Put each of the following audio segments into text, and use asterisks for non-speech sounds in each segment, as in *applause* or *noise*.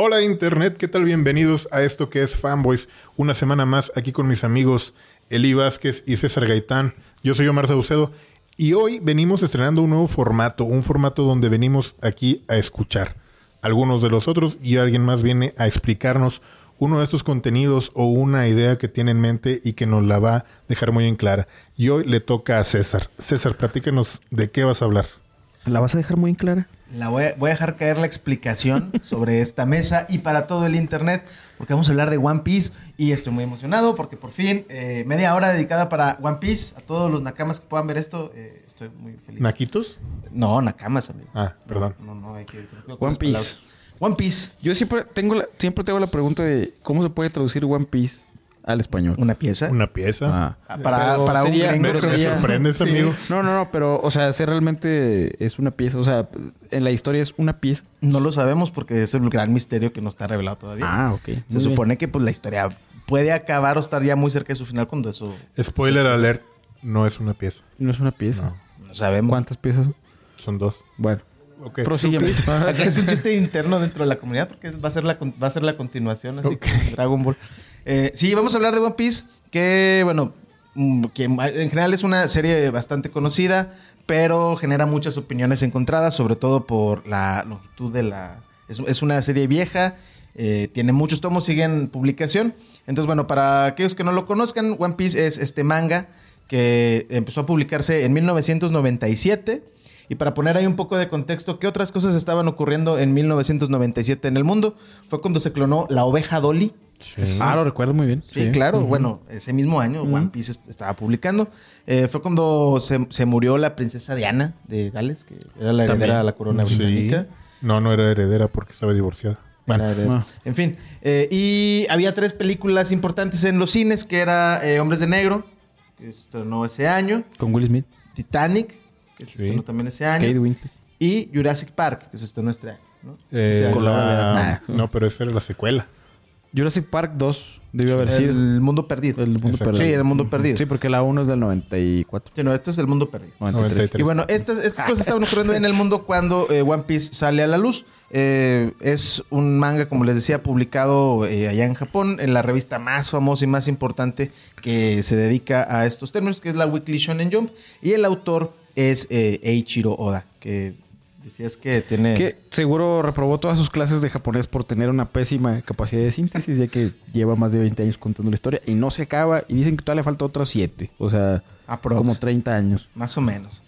Hola Internet, ¿qué tal? Bienvenidos a esto que es Fanboys. Una semana más aquí con mis amigos Eli Vázquez y César Gaitán. Yo soy Omar Saucedo y hoy venimos estrenando un nuevo formato, un formato donde venimos aquí a escuchar algunos de los otros y alguien más viene a explicarnos uno de estos contenidos o una idea que tiene en mente y que nos la va a dejar muy en clara. Y hoy le toca a César. César, platícanos de qué vas a hablar. ¿La vas a dejar muy en clara? La voy a, voy a dejar caer la explicación *laughs* sobre esta mesa y para todo el internet, porque vamos a hablar de One Piece y estoy muy emocionado porque por fin eh, media hora dedicada para One Piece. A todos los nakamas que puedan ver esto, eh, estoy muy feliz. ¿Naquitos? No, nakamas, amigo. Ah, perdón. No, no, hay que... One Piece. One Piece, Yo siempre tengo la, siempre tengo la pregunta de cómo se puede traducir One Piece al español. una pieza. Una pieza. Ah. Ah, para Pero para un sería- gringo pero ¿Me sorprendes, Sí. amigo? No, no, no, pero, o sea, si realmente es una pieza. O sea, en la historia es una pieza. No lo sabemos porque es el gran misterio que no está revelado todavía. Ah, ok. Se Muy bien. supone que pues la historia puede acabar o estar ya muy cerca de su final cuando eso Spoiler alert, no es una pieza. No es una pieza. No. no sabemos. ¿Cuántas piezas? son? Son dos. Bueno. Ok. Prosígueme. *laughs* Acá es un chiste interno dentro de la comunidad porque va a ser la, va a ser la continuación, así Ok. como Dragon Ball. Eh, sí, vamos a hablar de One Piece, que bueno, mm, que en general es una serie bastante conocida, pero genera muchas opiniones encontradas, sobre todo por la longitud de la... Es, una serie vieja, eh, tiene muchos tomos, sigue en publicación. Entonces, bueno, para aquellos que no lo conozcan, One Piece es este manga que empezó a publicarse en 1997. Y para poner ahí un poco de contexto, ¿qué otras cosas estaban ocurriendo en 1997 en el mundo? Fue cuando se clonó la oveja Dolly. Sí. Ah, lo recuerdo muy bien. Sí, claro. Bueno, ese mismo año One Piece est- estaba publicando. Eh, fue cuando se, se murió la princesa Diana de Gales, que era la heredera También. de la corona Sí. británica. No, no era heredera porque estaba divorciada. Bueno. Ah. En fin. eh, y había tres películas importantes en los cines, que era eh, Hombres de Negro, que se estrenó ese año. Con Will Smith. Titanic, que se Sí. estrenó también ese año. Kate Winslet. Y Jurassic Park, que se estrenó este año. ¿no? eh, año. la- Ah. No, pero esa era la secuela. Jurassic Park 2 debió haber sido. El mundo perdido. El mundo Exacto. perdido. Sí, el mundo perdido. Sí, porque la 1 es del 94. Sí, no, este es el mundo perdido. 93. 93. Y bueno, estas, estas cosas estaban ocurriendo en el mundo cuando eh, One Piece sale a la luz. Eh, es un manga, como les decía, publicado eh, allá en Japón, en la revista más famosa y más importante que se dedica a estos términos, que es la Weekly Shonen Jump. Y el autor es eh, Eiichiro Oda, que decías que tiene... Que seguro reprobó todas sus clases de japonés por tener una pésima capacidad de síntesis, ya que lleva más de 20 años contando la historia y no se acaba. Y dicen que todavía le falta otros 7. O sea, Aprox. como 30 años. Más o menos.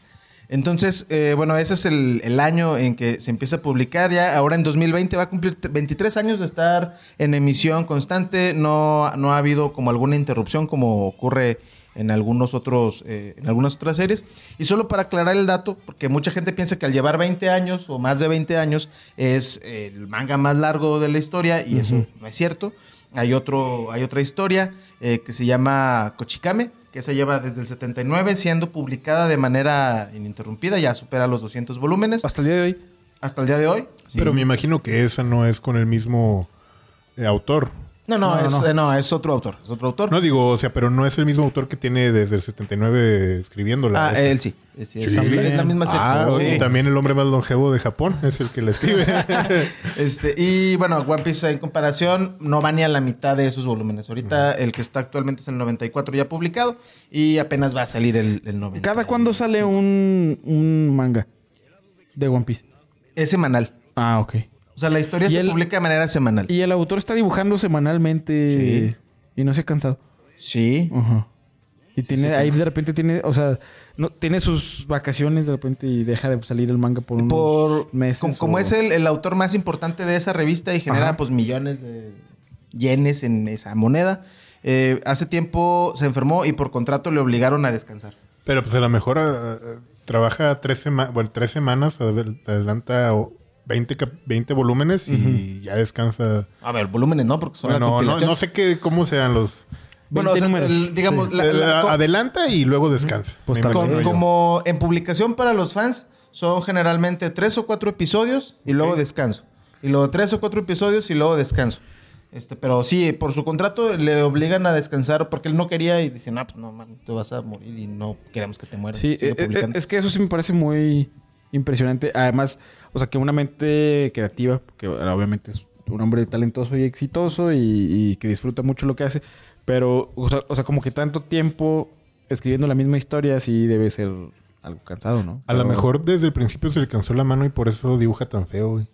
Entonces, eh, bueno, ese es el, el año en que se empieza a publicar. Ya ahora en 2020 va a cumplir t- 23 años de estar en emisión constante. No, no ha habido como alguna interrupción como ocurre en algunos otros, eh, en algunas otras series. Y solo para aclarar el dato, porque mucha gente piensa que al llevar 20 años o más de 20 años es el manga más largo de la historia y eso no es cierto. Hay, otro, hay otra historia eh, que se llama Kochikame, que se lleva desde el 79 siendo publicada de manera ininterrumpida, ya supera los 200 volúmenes Hasta el día de hoy. hasta el día de hoy. Pero me imagino que esa no es con el mismo eh, autor. No, no, No, es, no. eh, no, es otro autor, es otro autor. No digo, o sea, pero no es el mismo autor que tiene desde el 79 escribiéndola. ah, Esa. él sí. Es, sí, es Sí. la- es la misma serie. Ah, Sí. también el hombre más longevo de Japón es el que la escribe. *laughs* Este, y bueno, One Piece en comparación no va ni a la mitad de esos volúmenes. Ahorita el que está actualmente es el 94 ya publicado y apenas va a salir el, el 90. ¿Cada cuándo sale un, un manga de One Piece? Es semanal. Ah, ok. O sea, la historia ¿Y se el- publica de manera semanal. Y el autor está dibujando semanalmente y no se ha cansado. Sí. Ajá. Y tiene, ahí de repente tiene, o sea, no, tiene sus vacaciones de repente y deja de salir el manga por unos Por, meses. como, es el, el autor más importante de esa revista y genera Ajá. pues millones de yenes en esa moneda, eh, hace tiempo se enfermó y por contrato le obligaron a descansar. pero pues a lo mejor eh, eh, trabaja tres, sema- bueno, tres semanas, adel- adelanta 20, cap- 20 volúmenes y ya descansa. A ver, volúmenes no, porque son la Bueno, no, compilación. no sé qué, cómo sean los... Bueno, o sea, 20 números. el- digamos, Sí. la- Eh, la- adelanta y luego descansa. Pues con- como en publicación para los fans son generalmente tres o cuatro episodios y luego descanso. Y luego tres o cuatro episodios y luego descanso. Este, pero sí, por su contrato le obligan a descansar porque él no quería y dicen, ah, pues no, mames, te vas a morir y no queremos que te mueras. Sí, eh, eh, es que eso sí me parece muy impresionante. Además, o sea, que una mente creativa, que obviamente es un hombre talentoso y exitoso y, y que disfruta mucho lo que hace. Pero, o sea, o sea, como que tanto tiempo escribiendo la misma historia sí debe ser algo cansado, ¿no? A lo Pero- mejor desde el principio se le cansó la mano y por eso dibuja tan feo, güey.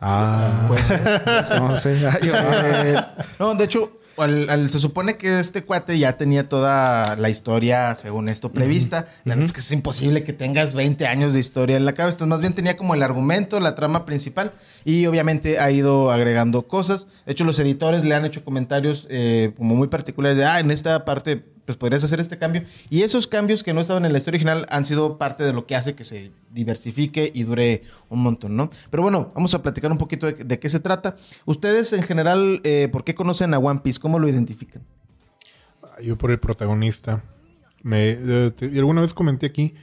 Ah, Puede ser. *laughs* no sé. *laughs* Eh, no, de hecho, al- al- se supone que este cuate ya tenía toda la historia, según esto, prevista. La verdad es que es imposible que tengas 20 años de historia en la cabeza. Más bien tenía como el argumento, la trama principal. Y obviamente ha ido agregando cosas. De hecho, los editores le han hecho comentarios eh, como muy particulares de, ah, en esta parte, pues podrías hacer este cambio. Y esos cambios que no estaban en la historia original han sido parte de lo que hace que se diversifique y dure un montón, ¿no? Pero bueno, vamos a platicar un poquito de, de qué se trata. Ustedes en general, eh, ¿por qué conocen a One Piece? ¿Cómo lo identifican? Yo por el protagonista. Me, eh, te- alguna vez comenté aquí,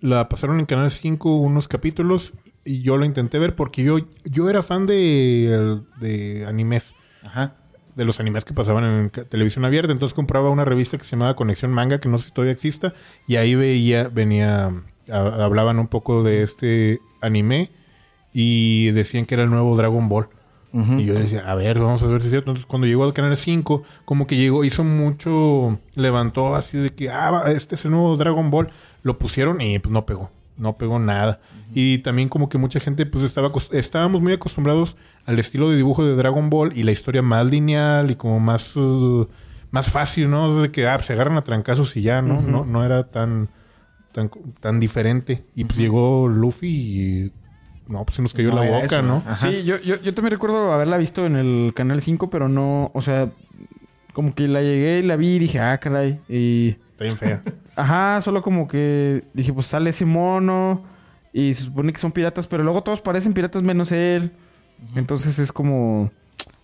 la pasaron en Canal 5 unos capítulos y yo lo intenté ver porque yo, yo era fan de, de animes. Ajá. De los animes que pasaban en televisión abierta. Entonces compraba una revista que se llamaba Conexión Manga, que no sé si todavía exista, y ahí veía, venía, a- hablaban un poco de este anime y decían que era el nuevo Dragon Ball. Y yo decía, a ver, vamos a ver si es cierto. Entonces, cuando llegó al canal 5, como que llegó, hizo mucho, levantó así de que, ah, este es el nuevo Dragon Ball. Lo pusieron y pues no pegó, no pegó nada. Y también como que mucha gente, pues estaba, estábamos muy acostumbrados al estilo de dibujo de Dragon Ball y la historia más lineal y como más, uh, más fácil, ¿no? De que, ah, se agarran a trancazos y ya, ¿no? No, no era tan, tan, tan diferente. Y pues llegó Luffy y, no, pues se nos cayó No la boca, eso, ¿no? Ajá. Sí, yo, yo, yo también recuerdo haberla visto en el Canal 5, pero no, o sea, como que la llegué y la vi y dije, ah, caray. Y, Está bien fea. *laughs* ajá, solo como que dije, pues sale ese mono y se supone que son piratas, pero luego todos parecen piratas menos él. Entonces es como,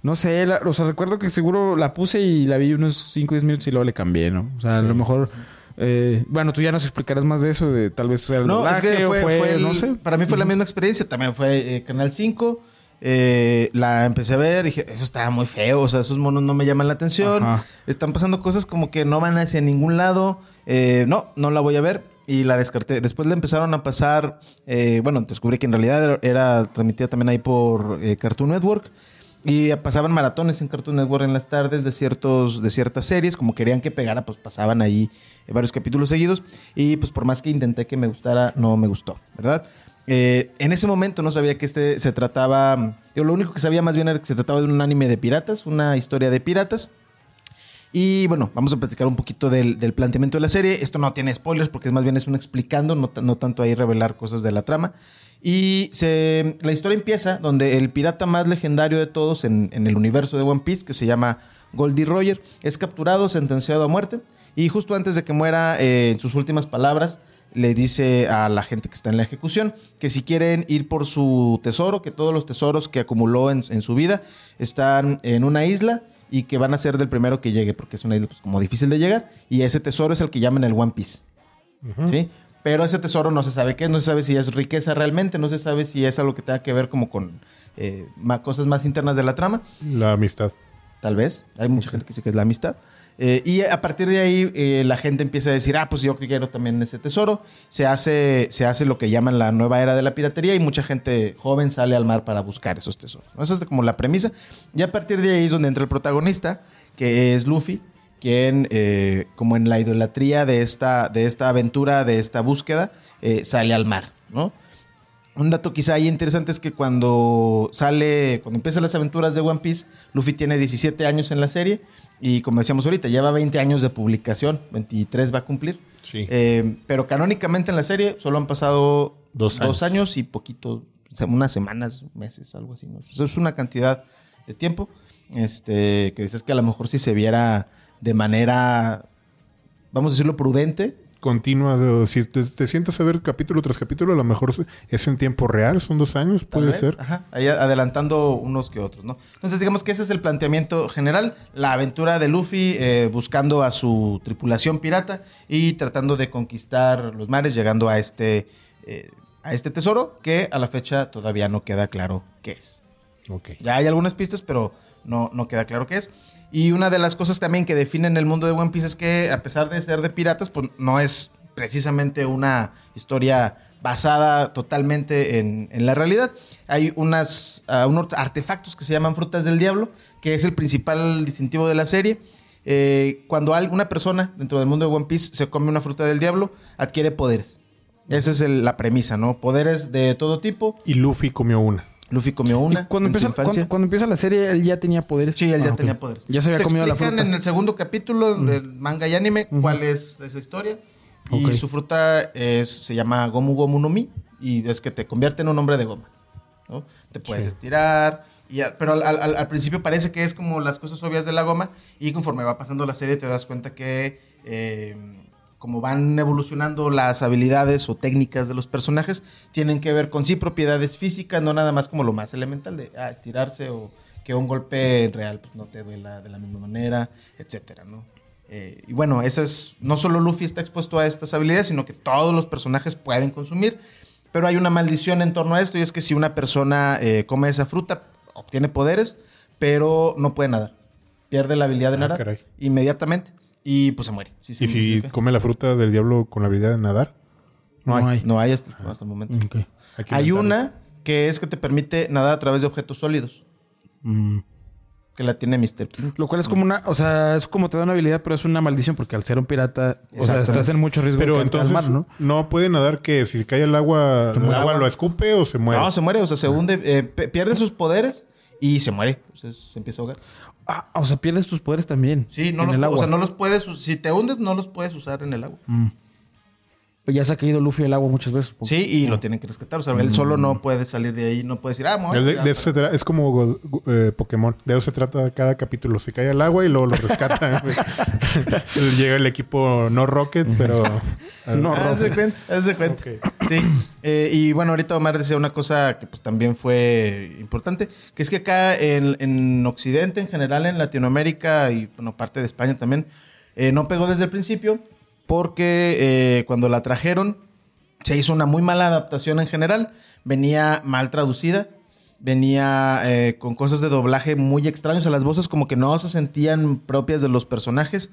no sé, la- o sea, recuerdo que seguro la puse y la vi unos 5 o 10 minutos y luego le cambié, ¿no? O sea, a lo mejor, eh, bueno, tú ya nos explicarás más de eso, de tal vez fue el No, es que fue, fue el- no sé. para mí fue la misma experiencia. También fue eh, Canal 5. Eh, la empecé a ver y dije, eso estaba muy feo. O sea, esos monos no me llaman la atención. Ajá. Están pasando cosas como que no van hacia ningún lado. Eh, no, no la voy a ver. Y la descarté. Después le empezaron a pasar. eh, bueno, descubrí que en realidad era, era transmitida también ahí por eh, Cartoon Network. Y pasaban maratones en Cartoon Network en las tardes de, ciertos, de ciertas series. Como querían que pegara, pues pasaban ahí varios capítulos seguidos. Y pues por más que intenté que me gustara, no me gustó, ¿verdad? Eh, en ese momento no sabía que este se trataba... Yo lo único que sabía más bien era que se trataba de un anime de piratas, una historia de piratas. Y bueno, vamos a platicar un poquito del, planteamiento de la serie. Esto no tiene spoilers porque es más bien es un explicando, no, ta- no tanto ahí revelar cosas de la trama. Y la historia empieza donde el pirata más legendario de todos en, en el universo de One Piece, que se llama Goldie Roger, es capturado, sentenciado a muerte. Y justo antes de que muera, eh, en sus últimas palabras, le dice a la gente que está en la ejecución que si quieren ir por su tesoro, que todos los tesoros que acumuló en, en su vida están en una isla y que van a ser del primero que llegue, porque es una isla pues, como difícil de llegar. Y ese tesoro es el que llaman el One Piece. ¿Sí? Pero ese tesoro no se sabe qué, es, no se sabe si es riqueza realmente, no se sabe si es algo que tenga que ver como con eh, ma- cosas más internas de la trama. La amistad. Tal vez. Hay mucha gente que dice que es la amistad. Eh, y a partir de ahí eh, la gente empieza a decir, ah, pues yo quiero también ese tesoro. Se hace, se hace lo que llaman la nueva era de la piratería y mucha gente joven sale al mar para buscar esos tesoros. ¿no? Esa es como la premisa. Y a partir de ahí es donde entra el protagonista, que es Luffy, quien eh, como en la idolatría de esta, de esta aventura, de esta búsqueda, eh, sale al mar, ¿no? Un dato quizá ahí interesante es que cuando sale, cuando empiezan las aventuras de One Piece, Luffy tiene 17 años en la serie y como decíamos ahorita, lleva 20 años de publicación, 23 va a cumplir. Sí. Eh, pero canónicamente en la serie solo han pasado Dos dos años. y poquito, unas semanas, meses, algo así. ¿no? O sea, es una cantidad de tiempo este, que dices que a lo mejor si se viera de manera, vamos a decirlo, prudente, Continua. de- si te, te sientas a ver capítulo tras capítulo, a lo mejor es en tiempo real, son dos años, puede ser. Ajá, ahí adelantando unos que otros, ¿no? Entonces, digamos que ese es el planteamiento general. La aventura de Luffy eh, buscando a su tripulación pirata y tratando de conquistar los mares, llegando a este, eh, a este tesoro que a la fecha todavía no queda claro qué es. Ok. Ya hay algunas pistas, pero no, no queda claro qué es. Y una de las cosas también que definen el mundo de One Piece es que, a pesar de ser de piratas, pues no es precisamente una historia basada totalmente en, la realidad. Hay unas, ah, unos artefactos que se llaman frutas del diablo, que es el principal distintivo de la serie. Eh, cuando alguna persona dentro del mundo de One Piece se come una fruta del diablo, adquiere poderes. Esa es la premisa, ¿no? Poderes de todo tipo. Y Luffy comió una. Luffy comió una Y cuando, en su empieza, infancia. cuando, cuando empieza la serie, él ya tenía poderes. Sí, él ya Ah, tenía poderes. Ya se había Te comido la fruta. en el segundo capítulo del manga y anime cuál es esa historia. Y su fruta es, se llama Gomu Gomu no Mi. Y es que te convierte en un hombre de goma. ¿no? Te puedes Sí. estirar. Y pero al, al- al principio parece que es como las cosas obvias de la goma. Y conforme va pasando la serie te das cuenta que... eh, como van evolucionando las habilidades o técnicas de los personajes, tienen que ver con sí propiedades físicas, no nada más como lo más elemental de ah, estirarse o que un golpe real pues, no te duela de la misma manera, etcétera, ¿no? Eh, y bueno, esa es, no solo Luffy está expuesto a estas habilidades, sino que todos los personajes pueden consumir, pero hay una maldición en torno a esto y es que si una persona eh, come esa fruta, obtiene poderes, pero no puede nadar. Pierde la habilidad de Ah, nadar inmediatamente y pues se muere. Sí, se ¿Y si modifica. come la fruta del diablo con la habilidad de nadar? No, hay. No hay hasta, hasta el momento. Hay, que Hay inventarlo. una que es que te permite nadar a través de objetos sólidos, Mm. que la tiene Mr. Pink. Lo cual es como una, o sea, es como te da una habilidad, pero es una maldición porque al ser un pirata, o sea, estás en mucho riesgo Pero de entonces mar, ¿no? ¿no? puede nadar que si se cae el agua, el agua lo escupe o se muere. No, se muere, o sea, se hunde, eh, pierde sus poderes y se muere. O sea, se empieza a ahogar. Ah, o sea, pierdes tus poderes también. Sí, no en los, el o agua. sea, no los puedes, si te hundes, no los puedes usar en el agua. Mm. Ya se ha caído Luffy al agua muchas veces. Sí, y lo tienen que rescatar. O sea, él solo no puede salir de ahí, no puede decir, ah, Es, de- estirar". de eso se tra- es como eh, Pokémon. De eso se trata cada capítulo. Se cae al agua y luego lo rescatan. *laughs* Llega el equipo no Rocket, pero... *laughs* No, Ah, haz de cuenta, haz de cuenta. Sí. Eh, y bueno, ahorita Omar decía una cosa que pues también fue importante, que es que acá en, en Occidente, en general, en Latinoamérica y bueno, parte de España también, eh, no pegó desde el principio porque eh, cuando la trajeron se hizo una muy mala adaptación en general, venía mal traducida, venía eh, con cosas de doblaje muy extraños, o sea, las voces como que no se sentían propias de los personajes.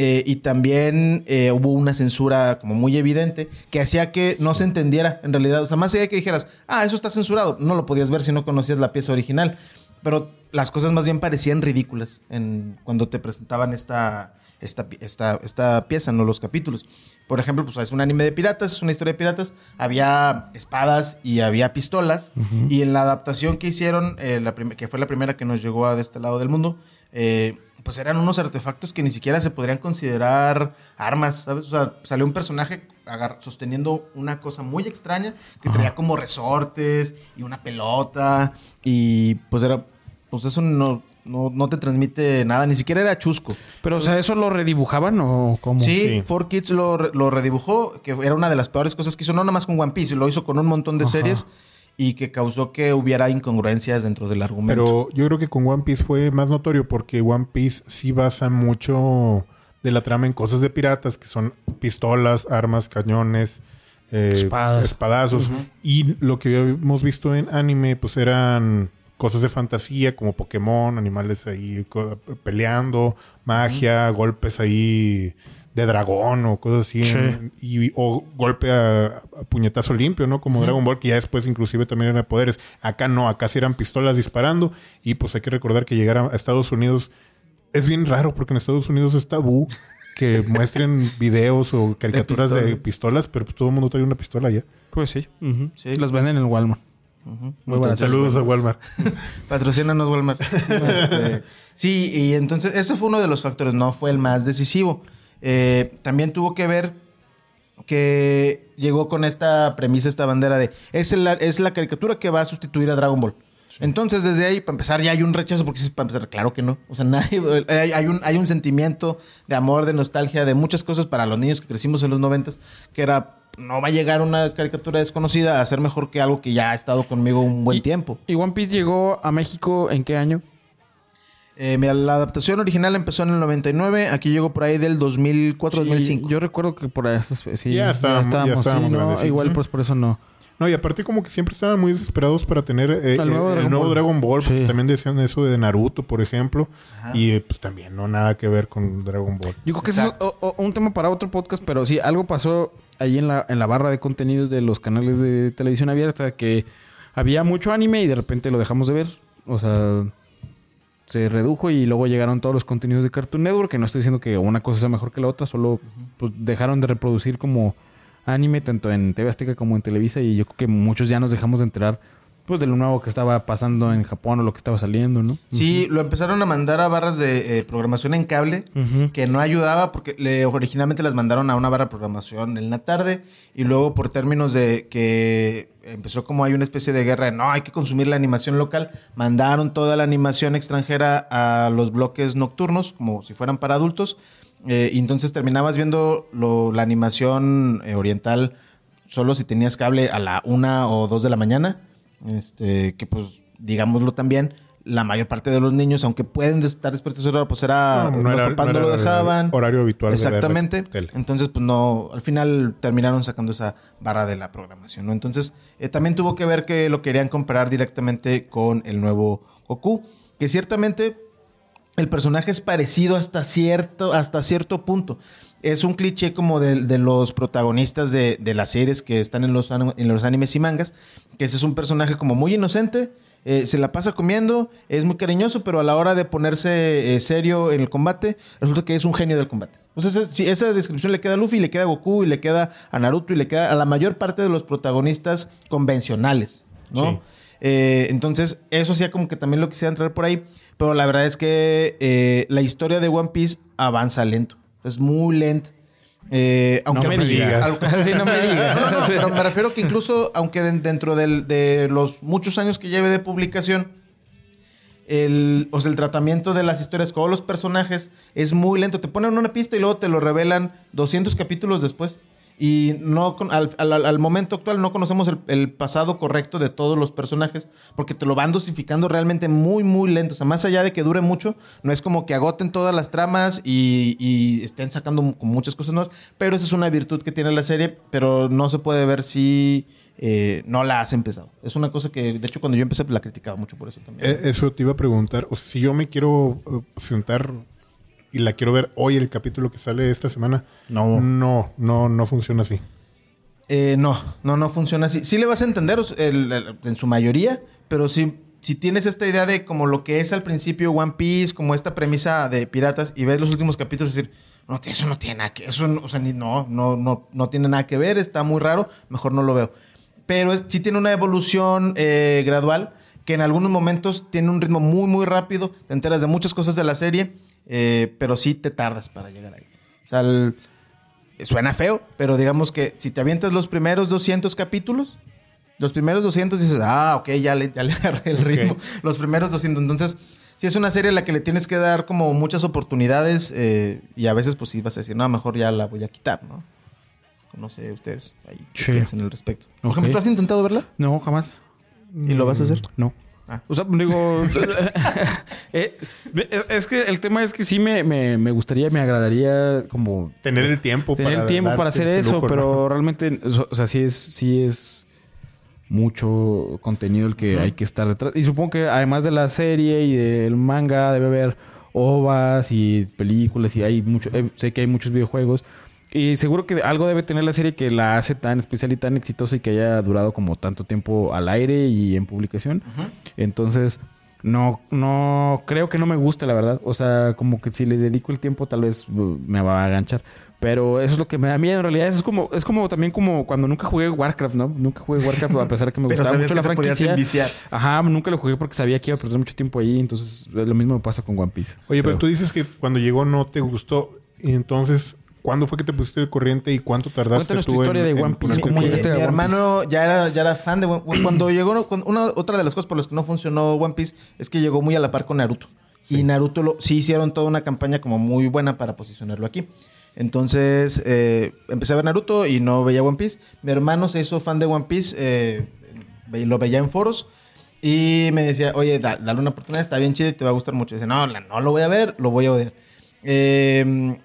Eh, y también hubo una censura como muy evidente que hacía que no se entendiera en realidad. O sea, más allá que dijeras, ah, eso está censurado, no lo podías ver si no conocías la pieza original. Pero las cosas más bien parecían ridículas en, cuando te presentaban esta, esta, esta, esta pieza, no los capítulos. Por ejemplo, pues es un anime de piratas, es una historia de piratas. Había espadas y había pistolas. Y en la adaptación que hicieron, eh, la que fue la primera que nos llegó a de este lado del mundo, eh, pues eran unos artefactos que ni siquiera se podrían considerar armas, ¿sabes? O sea, salió un personaje sosteniendo una cosa muy extraña que traía como resortes y una pelota y pues era, pues eso no, no, no te transmite nada, ni siquiera era chusco. Pero, o sea, ¿eso lo redibujaban o cómo? Sí, Sí. 4Kids lo, lo redibujó, que era una de las peores cosas que hizo, no nada más con One Piece, lo hizo con un montón de Ajá. series y que causó que hubiera incongruencias dentro del argumento. Pero yo creo que con One Piece fue más notorio porque One Piece sí basa mucho de la trama en cosas de piratas, que son pistolas, armas, cañones, eh, Espadas. espadazos. Y lo que hemos visto en anime, pues eran cosas de fantasía como Pokémon, animales ahí peleando, magia, golpes ahí de dragón o cosas así. Sí. en- y, o golpe a, a puñetazo limpio, ¿no? Como Dragon Ball, que ya después inclusive también eran poderes. Acá no, acá sí eran pistolas disparando. Y pues hay que recordar que llegar a Estados Unidos es bien raro porque en Estados Unidos es tabú que *laughs* muestren videos o caricaturas de, pistola. pistolas, pero pues todo el mundo trae una pistola ya. Pues sí. Sí. Las venden en Walmart. Muy. Entonces, Saludos a Walmart. *laughs* Patrocínanos Walmart. Este, sí, y entonces ese fue uno de los factores, no fue el más decisivo. Eh, también tuvo que ver que llegó con esta premisa, esta bandera de es, el- es la caricatura que va a sustituir a Dragon Ball. Entonces, desde ahí, para empezar, ya hay un rechazo, porque para empezar, claro que no. O sea, *laughs* nadie, hay, hay un, hay un sentimiento de amor, de nostalgia, de muchas cosas para los niños que crecimos en los noventas, que era, no va a llegar una caricatura desconocida a ser mejor que algo que ya ha estado conmigo un buen Y- tiempo. ¿Y One Piece llegó a México en qué año? Eh, mira, la adaptación original empezó en el 99, aquí llegó por ahí del 2004-2005. Sí, yo recuerdo que por ahí sí, Ya estábamos- ya estábamos sí, ¿no? grandecitos. Igual pues por eso no. No, y aparte como que siempre estaban muy desesperados para tener eh, El nuevo eh, el Dragon nuevo Ball. Dragon Ball. Porque Sí. también decían eso de Naruto, por ejemplo. Ajá. Y eh, pues también no nada que ver con Dragon Ball. Yo creo que eso es o- o- un tema para otro podcast, pero sí, algo pasó ahí en la, en la barra de contenidos de los canales de televisión abierta que había mucho anime y de repente lo dejamos de ver. O sea, se redujo y luego llegaron todos los contenidos de Cartoon Network, que no estoy diciendo que una cosa sea mejor que la otra, solo pues, dejaron de reproducir como anime tanto en TV Azteca como en Televisa y yo creo que muchos ya nos dejamos de enterar pues de lo nuevo que estaba pasando en Japón o lo que estaba saliendo, ¿no? Sí, lo empezaron a mandar a barras de eh, programación en cable, que no ayudaba porque le, originalmente las mandaron a una barra de programación en la tarde y luego por términos de que empezó como hay una especie de guerra de no, hay que consumir la animación local, mandaron toda la animación extranjera a los bloques nocturnos como si fueran para adultos eh, y entonces terminabas viendo lo- la animación eh, oriental solo si tenías cable a la una o dos de la mañana. Este, que pues, digámoslo también, la mayor parte de los niños, aunque pueden estar despiertos a esa hora, pues era, No, no los era- papás no lo dejaban. horario habitual de Exactamente. Entonces, pues no, al final terminaron sacando esa barra de la programación, ¿no? Entonces, eh, también tuvo que ver que lo querían comparar directamente con el nuevo Goku, que ciertamente el personaje es parecido hasta cierto, hasta cierto punto. Es un cliché como de, de los protagonistas de, de las series que están en los, en los animes y mangas, que ese es un personaje como muy inocente, eh, se la pasa comiendo, es muy cariñoso, pero a la hora de ponerse eh, serio en el combate, resulta que es un genio del combate. O sea, esa, sí, esa descripción le queda a Luffy, le queda a Goku, y le queda a Naruto, y le queda a la mayor parte de los protagonistas convencionales, ¿no? Sí. Eh, entonces, eso hacía como que también lo quisiera entrar por ahí. Pero la verdad es que eh, la historia de One Piece avanza lento. Es muy lenta. Eh, aunque no me digas. Sí, no me *laughs* digas. no, pero me refiero que incluso, aunque den- dentro del- de los muchos años que lleve de publicación, el, o sea, el tratamiento de las historias con los personajes es muy lento. Te ponen una pista y luego te lo revelan 200 capítulos después. Y no al, al- momento actual no conocemos el, pasado correcto de todos los personajes porque te lo van dosificando realmente muy, muy lento. O sea, más allá de que dure mucho, no es como que agoten todas las tramas y, y estén sacando muchas cosas nuevas. Pero esa es una virtud que tiene la serie, pero no se puede ver si eh, no la has empezado. Es una cosa que, de hecho, cuando yo empecé la criticaba mucho por eso también. Eh, eso te iba a preguntar. O sea, si yo me quiero eh, sentar y la quiero ver hoy, el capítulo que sale esta semana, No. no, no, no funciona así. Eh, no, no, no funciona así. Sí le vas a entender el- el- en su mayoría, pero si, si tienes esta idea de como lo que es al principio One Piece, como esta premisa de piratas, y ves los últimos capítulos y decir, no, eso no tiene nada que eso no, o sea, ni- no, no, no, no tiene nada que ver, está muy raro, mejor no lo veo. Pero es- sí tiene una evolución eh, gradual, que en algunos momentos tiene un ritmo muy, muy rápido, te enteras de muchas cosas de la serie, eh, pero sí te tardas para llegar ahí. O sea, el- Suena feo, pero digamos que si te avientas los primeros 200 capítulos, los primeros 200 dices, ah, ok, ya le, ya le *laughs* agarré el ritmo. Los primeros 200. Entonces, si es una serie a la que le tienes que dar como muchas oportunidades eh, y a veces pues sí vas a decir, no, mejor ya la voy a quitar, ¿no? No sé ustedes ahí qué Sí. piensan al respecto. Por Ok. ejemplo, ¿tú has intentado verla? No, jamás. ¿Y lo vas a hacer? No. Ah. O sea, digo. *laughs* eh, es que el tema es que sí me, me, me gustaría, me agradaría como Tener el tiempo tener para tiempo para darte hacer eso, lujo, pero ¿no? realmente, o sea, sí es, sí es mucho contenido el que hay que estar detrás. Y supongo que además de la serie y del manga, debe haber ovas y películas y hay mucho, eh, sé que hay muchos videojuegos. Y seguro que algo debe tener la serie que la hace tan especial y tan exitosa y que haya durado como tanto tiempo al aire y en publicación. Entonces, no, no, creo que no me gusta, la verdad. O sea, como que si le dedico el tiempo, tal vez uh, me va a aganchar. Pero eso es lo que me da miedo en realidad. Eso es como, es como también como cuando nunca jugué Warcraft, ¿no? Nunca jugué Warcraft a pesar de que me *laughs* Pero gustaba mucho que la te franquicia. Ajá, nunca lo jugué porque sabía que iba a perder mucho tiempo ahí. Entonces, lo mismo me pasa con One Piece. Oye, pero Creo. tú dices que cuando llegó no te gustó. Y entonces, ¿cuándo fue que te pusiste el corriente y cuánto tardaste Cuéntanos tu tú historia de One Piece, Mi, con- ¿cómo mi- mi One hermano ya era, ya era fan de One- cuando llegó. Cuando- una otra de las cosas por las que no funcionó One Piece es que llegó muy a la par con Naruto. Y Naruto lo, sí hicieron toda una campaña como muy buena para posicionarlo aquí. Entonces eh, empecé a ver Naruto y no veía One Piece. Mi hermano se hizo fan de One Piece eh, lo veía en foros Y me decía, oye, da- dale una oportunidad, está bien chido y te va a gustar mucho. Y dice, no, la- no lo voy a ver, lo voy a odiar. Eh,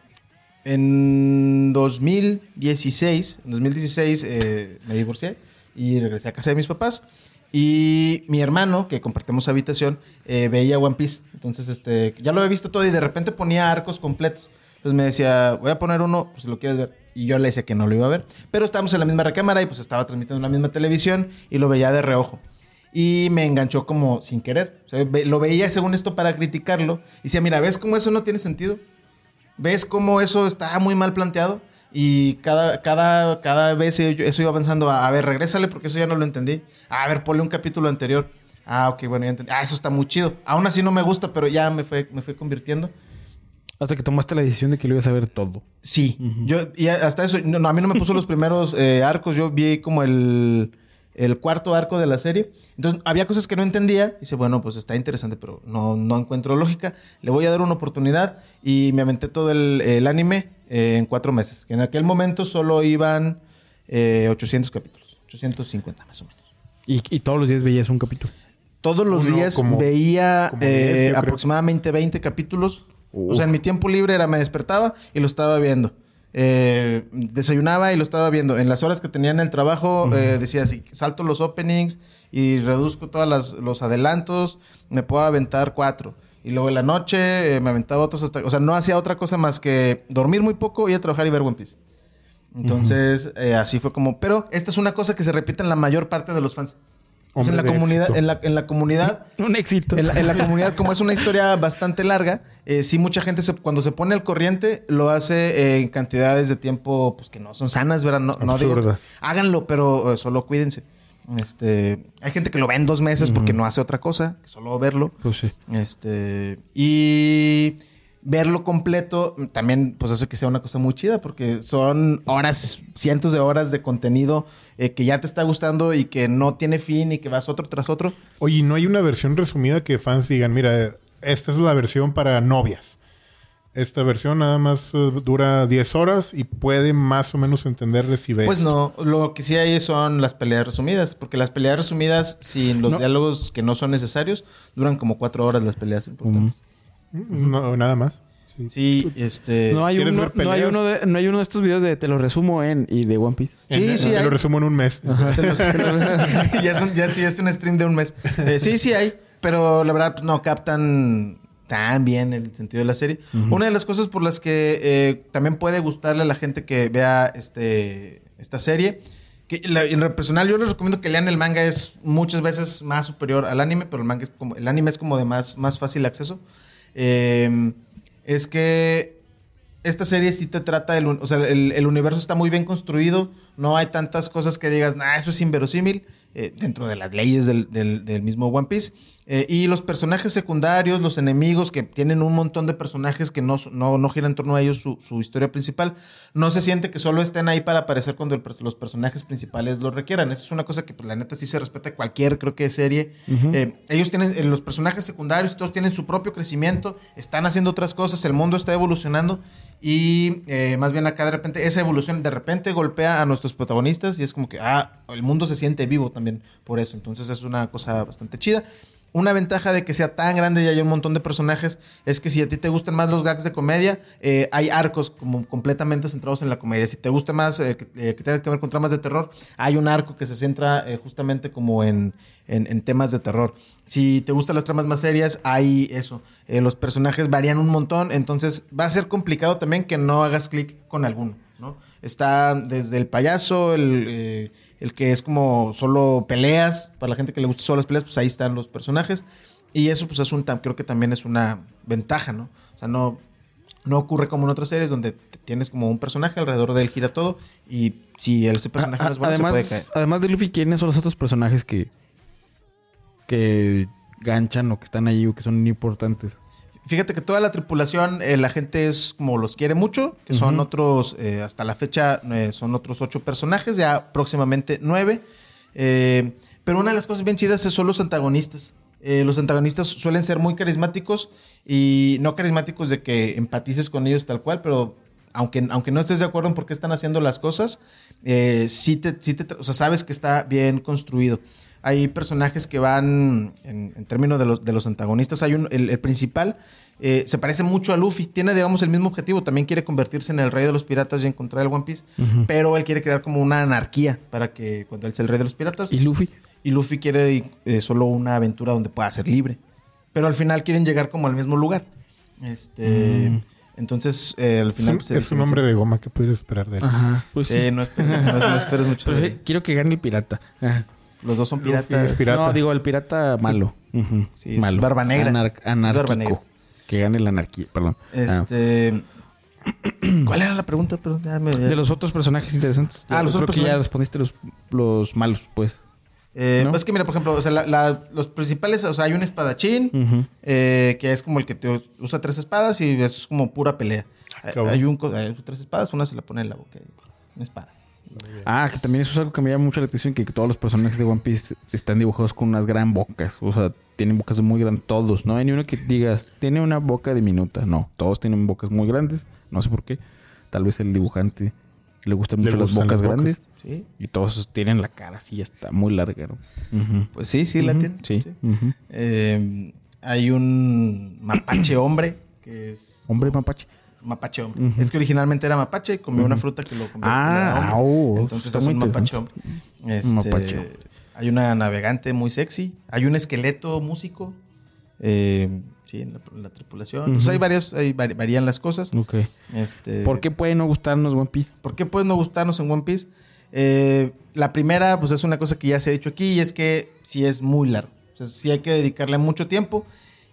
en 2016, en 2016 eh, me divorcié y regresé a casa de mis papás. Y mi hermano, que compartimos habitación, eh, veía One Piece. Entonces, este, ya lo había visto todo y de repente ponía arcos completos. Entonces me decía, voy a poner uno, pues si lo quieres ver. Y yo le decía que no lo iba a ver. Pero estábamos en la misma recámara y pues estaba transmitiendo en la misma televisión y lo veía de reojo. Y me enganchó como sin querer. O sea, lo veía según esto para criticarlo. Y decía, mira, ¿ves cómo eso no tiene sentido? ¿Ves cómo eso está muy mal planteado? Y cada, cada, cada vez eso iba avanzando. A, a ver, regrésale porque eso ya no lo entendí. A ver, ponle un capítulo anterior. Ah, ok, bueno, ya entendí. Ah, eso está muy chido. Aún así no me gusta, pero ya me fue, me fue convirtiendo. Hasta que tomaste la decisión de que lo ibas a ver todo. Sí, yo y hasta eso, no, no, a mí no me puso los primeros eh, arcos, yo vi como el, el cuarto arco de la serie. Entonces había cosas que no entendía. Y dice, bueno, pues está interesante, pero no, no encuentro lógica. Le voy a dar una oportunidad y me aventé todo el, el anime eh, en cuatro meses. Que en aquel momento solo iban eh, 800 capítulos, 850 más o menos. Y, y todos los días veías un capítulo. Todos los Uno, días como- veía como 10, eh, creo. aproximadamente 20 capítulos. Uh. O sea, en mi tiempo libre era me despertaba y lo estaba viendo. Eh, desayunaba y lo estaba viendo. En las horas que tenía en el trabajo eh, decía así, salto los openings y reduzco todos los adelantos, me puedo aventar cuatro. Y luego en la noche eh, me aventaba otros hasta... O sea, no hacía otra cosa más que dormir muy poco, ir a trabajar y ver One Piece. Entonces, así fue como... Pero esta es una cosa que se repite en la mayor parte de los fans. Sea, en la comunidad, en la, en la comunidad, *laughs* Un éxito. en la, en la comunidad, como es una historia bastante larga, eh, sí mucha gente se- cuando se pone al corriente lo hace eh, en cantidades de tiempo pues que no son sanas, ¿verdad? No, no digo, háganlo, pero eh, solo cuídense. Este, hay gente que lo ve en dos meses porque no hace otra cosa, que solo verlo. Pues sí. Este, y verlo completo también pues hace que sea una cosa muy chida porque son horas, cientos de horas de contenido eh, que ya te está gustando y que no tiene fin y que vas otro tras otro. Oye, ¿y ¿no hay una versión resumida que fans digan, mira, esta es la versión para novias? Esta versión nada más eh, dura 10 horas y puede más o menos entenderle si ves. Pues no, lo que sí hay son las peleas resumidas, porque las peleas resumidas sin los No. diálogos que no son necesarios duran como cuatro horas las peleas importantes. No, nada más. Sí. Sí, este... No hay, ¿Quieres uno, ver no, hay uno de, no hay uno de estos videos de te lo resumo en y de One Piece. Sí, En- sí Te hay. lo resumo en un mes. Los- *laughs* *laughs* ya, es un- ya sí es un stream de un mes. Eh, sí, sí hay, pero la verdad pues, no captan tan bien el sentido de la serie. Una de las cosas por las que eh, también puede gustarle a la gente que vea este, esta serie, que la- en lo personal yo les recomiendo que lean el manga, es muchas veces más superior al anime, pero el manga es como, el anime es como de más, más fácil acceso. Eh, es que esta serie sí te trata, el, o sea, el, el universo está muy bien construido, no hay tantas cosas que digas, nah, eso es inverosímil, eh, dentro de las leyes del, del- del mismo One Piece. Eh, y los personajes secundarios, los enemigos, que tienen un montón de personajes que no, no, no gira en torno a ellos su, su historia principal, no se siente que solo estén ahí para aparecer cuando el los personajes principales lo requieran. Esa es una cosa que, pues, la neta, sí se respeta cualquier, creo que, serie. Eh, ellos tienen, eh, los personajes secundarios, todos tienen su propio crecimiento, están haciendo otras cosas, el mundo está evolucionando y más bien acá de repente esa evolución de repente golpea a nuestros protagonistas y es como que, ah, el mundo se siente vivo también por eso. Entonces es una cosa bastante chida. Una ventaja de que sea tan grande y haya un montón de personajes es que si a ti te gustan más los gags de comedia, eh, hay arcos como completamente centrados en la comedia. Si te gusta más, eh, que, eh, que tenga que ver con tramas de terror, hay un arco que se centra eh, justamente como en, en- en temas de terror. Si te gustan las tramas más serias, hay eso. Los personajes varían un montón, entonces va a ser complicado también que no hagas clic con alguno. ¿No? Está desde el payaso, el, eh, el que es como solo peleas, para la gente que le gusta solo las peleas, pues ahí están los personajes. Y eso pues es un, creo que también es una ventaja, ¿no? O sea, no, no ocurre como en otras series donde tienes como un personaje alrededor de él gira todo y si ese personaje A- no es bueno además, se puede caer. además de Luffy, ¿quiénes son los otros personajes que, que ganchan o que están ahí o que son importantes? Fíjate que toda la tripulación, eh, la gente es como los quiere mucho, que son otros, eh, hasta la fecha eh, son otros ocho personajes, ya próximamente nueve. Pero una de las cosas bien chidas es- son los antagonistas. Eh, los antagonistas suelen ser muy carismáticos y no carismáticos de que empatices con ellos tal cual, pero aunque, aunque no estés de acuerdo en por qué están haciendo las cosas, eh, sí te, sí te o sea, sabes que está bien construido. Hay personajes que van, en, en términos de los, de los antagonistas, hay un, el, el principal eh, se parece mucho a Luffy. Tiene, digamos, el mismo objetivo. También quiere convertirse en el rey de los piratas y encontrar el One Piece. Pero él quiere crear como una anarquía para que cuando él sea el rey de los piratas. ¿Y Luffy? Y Luffy quiere eh, solo una aventura donde pueda ser libre. Pero al final quieren llegar como al mismo lugar. Este. Mm. Entonces, eh, al final. es, pues, es un hombre de goma que puedes esperar de él. Ajá. Pues sí. Eh, no, esperes, no, no esperes *laughs* mucho. de él. quiero que gane el pirata. Ajá. Los dos son Luffy piratas. es pirata. No, digo, el pirata malo. *laughs* Ujú. Sí, es barba negra. Anar- Es barba negra. anárquico. Que gane la anarquía, perdón. Ah. Este. ¿Cuál era la pregunta? Perdón, ya me- De los otros personajes interesantes. Ah, Yo los creo otros que ya personajes. respondiste los, los malos, pues. Eh, ¿no? pues Es que mira, por ejemplo, o sea, la- la- los principales, o sea, hay un espadachín eh, que es como el que te usa tres espadas y es como pura pelea. Hay- cabrón. hay un hay tres espadas, una se la pone en la boca, una espada. Ah, que también eso es algo que me llama mucho la atención, que todos los personajes de One Piece están dibujados con unas gran bocas. O sea, tienen bocas muy grandes, todos. No hay ni uno que digas, tiene una boca diminuta. No, todos tienen bocas muy grandes. No sé por qué. Tal vez el dibujante le gustan Le mucho las bocas las bocas. grandes. ¿Sí? Y todos tienen la cara así, está muy larga. ¿no? Pues sí, sí, la Ujú, tiene. Sí. Eh, hay un mapache hombre que es... Hombre mapache. Mapache hombre. Es que originalmente era mapache y comió una fruta que lo convirtió Ah, en hombre. oh, Entonces es un mapache hombre. Este, mapache. Hay una navegante muy sexy. Hay un esqueleto músico. eh, sí, en la, en la tripulación. Entonces hay varias, hay, varían las cosas. Ok. Este, ¿Por qué puede no gustarnos One Piece? ¿Por qué puede no gustarnos en One Piece? Eh, la primera, pues es una cosa que ya se ha dicho aquí y es que sí es muy largo. O sea, sí hay que dedicarle mucho tiempo.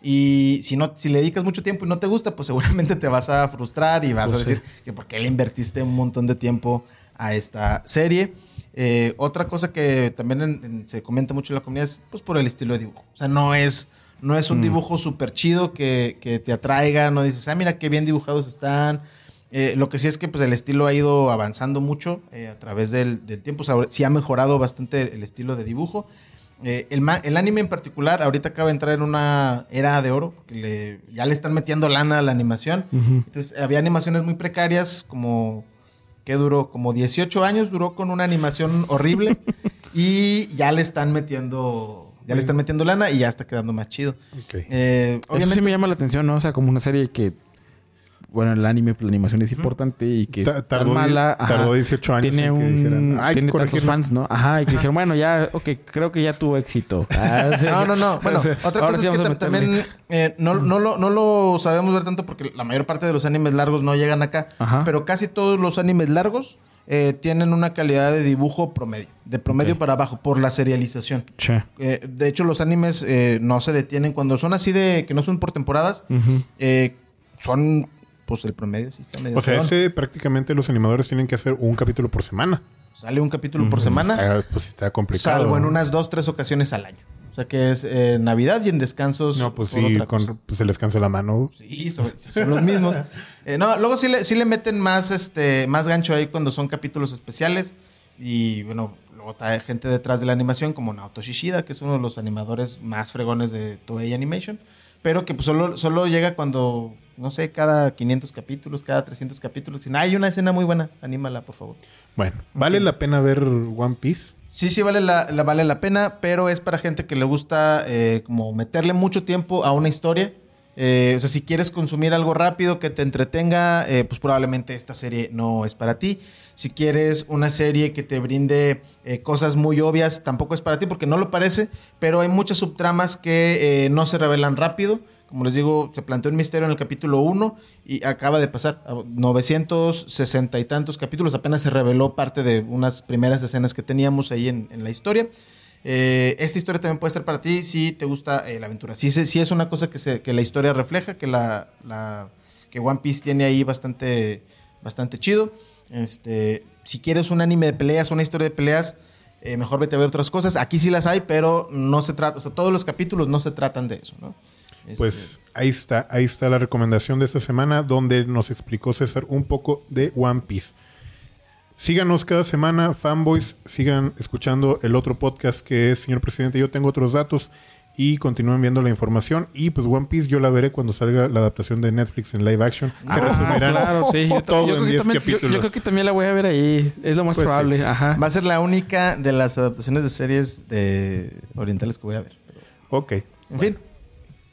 Y si no, si le dedicas mucho tiempo y no te gusta, pues seguramente te vas a frustrar y vas Pues a sí. decir que por qué le invertiste un montón de tiempo a esta serie. Eh, otra cosa que también en- en- se comenta mucho en la comunidad es pues por el estilo de dibujo. O sea, no es, no es un Mm. dibujo súper chido que, que te atraiga, no dices, ah, mira qué bien dibujados están. Eh, lo que sí es que pues, el estilo ha ido avanzando mucho eh, a través del, del tiempo. O sea, sí ha mejorado bastante el estilo de dibujo. Eh, el, el anime en particular ahorita acaba de entrar en una era de oro. Que le- ya le están metiendo lana a la animación. Entonces, había animaciones muy precarias, como que duró como 18 años, duró con una animación horrible *laughs* y ya le están metiendo, ya le están metiendo lana y ya está quedando más chido. Ok. Eh, Eso sí me llama la atención, ¿no? O sea, como una serie que... Bueno, el anime, pues, la animación es importante y que tardó mala. tardó 18 años Tiene en que un... dijeran, "Hay que tiene tantos corregirlo". fans, ¿no? Ajá, y que dijeron, bueno, ya... Ok, creo que ya tuvo éxito. *laughs* Ah. No, no, no. Bueno, O sea, otra cosa sí es que también eh, no, no, lo, no lo sabemos ver tanto porque la mayor parte de los animes largos no llegan acá. Ajá. Pero casi todos los animes largos eh, tienen una calidad de dibujo promedio. De promedio para abajo, por la serialización. Che. Eh, de hecho, los animes eh, no se detienen. Cuando son así de que no son por temporadas, eh, son pues el promedio. Sí está medio O sea, ese prácticamente los animadores tienen que hacer un capítulo por semana. Sale un capítulo por semana, Está, pues está complicado. salvo en unas dos, tres ocasiones al año. O sea, que es eh, Navidad y en descansos. No, pues sí, con, pues se les cansa la mano. Sí, son, son los mismos. *laughs* Eh, no, luego sí le, sí le meten más, este, más gancho ahí cuando son capítulos especiales. Y bueno, luego trae gente detrás de la animación como Naoto Shishida, que es uno de los animadores más fregones de Toei Animation. Pero que pues solo, solo llega cuando, no sé, cada 500 capítulos, cada 300 capítulos. Dicen, "Ah, hay una escena muy buena, anímala, por favor. Bueno, ¿vale la pena ver One Piece? Sí, sí vale la, la- vale la pena, pero es para gente que le gusta eh, como meterle mucho tiempo a una historia. Eh, o sea, si quieres consumir algo rápido que te entretenga, eh, pues probablemente esta serie no es para ti. Si quieres una serie que te brinde eh, cosas muy obvias, tampoco es para ti porque no lo parece, pero hay muchas subtramas que no se revelan rápido. Como les digo, se planteó un misterio en el capítulo 1 y acaba de pasar. A 960 y tantos capítulos. Apenas se reveló parte de unas primeras escenas que teníamos ahí en, en la historia. Eh, esta historia también puede ser para ti si te gusta eh, la aventura. Si, si es una cosa que, se, que la historia refleja, que, la, la- que One Piece tiene ahí bastante, bastante chido. Este, si quieres un anime de peleas, una historia de peleas, eh, mejor vete a ver otras cosas. Aquí sí las hay, pero no se trata, o sea, todos los capítulos no se tratan de eso, ¿no? Este, Pues ahí está, ahí está la recomendación de esta semana donde nos explicó César un poco de One Piece. Síganos cada semana, fanboys, sigan escuchando el otro podcast que es Señor Presidente, yo tengo otros datos y continúen viendo la información. Y pues One Piece yo la veré cuando salga la adaptación de Netflix en live action. Ah, claro, sí. Yo, *laughs* todo yo en creo que 10 también, yo- yo, capítulos. creo que también la voy a ver ahí. Es lo más Pues sí. probable. Ajá. Va a ser la única de las adaptaciones de series de orientales que voy a ver. Ok. En fin.